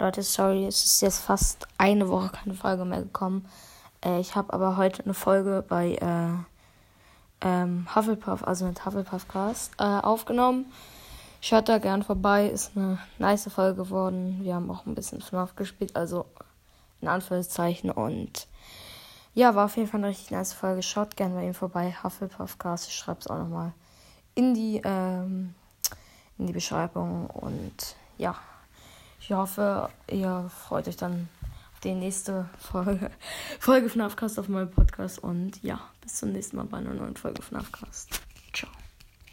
Leute, sorry, es ist jetzt fast eine Woche keine Folge mehr gekommen. Äh, ich habe aber heute eine Folge bei äh, ähm, Hufflepuff, also mit Hufflepuff Cast, äh, aufgenommen. Schaut da gern vorbei, ist eine nice Folge geworden. Wir haben auch ein bisschen FNAF gespielt, also in Anführungszeichen. Und ja, war auf jeden Fall eine richtig nice Folge. Schaut gern bei ihm vorbei, Hufflepuff Cast. Ich schreibe es auch nochmal in die, ähm, in die Beschreibung. Und ja, ich hoffe, ihr freut euch dann auf die nächste Folge, Folge von Afcast auf meinem Podcast. Und ja, bis zum nächsten Mal bei einer neuen Folge von Afcast.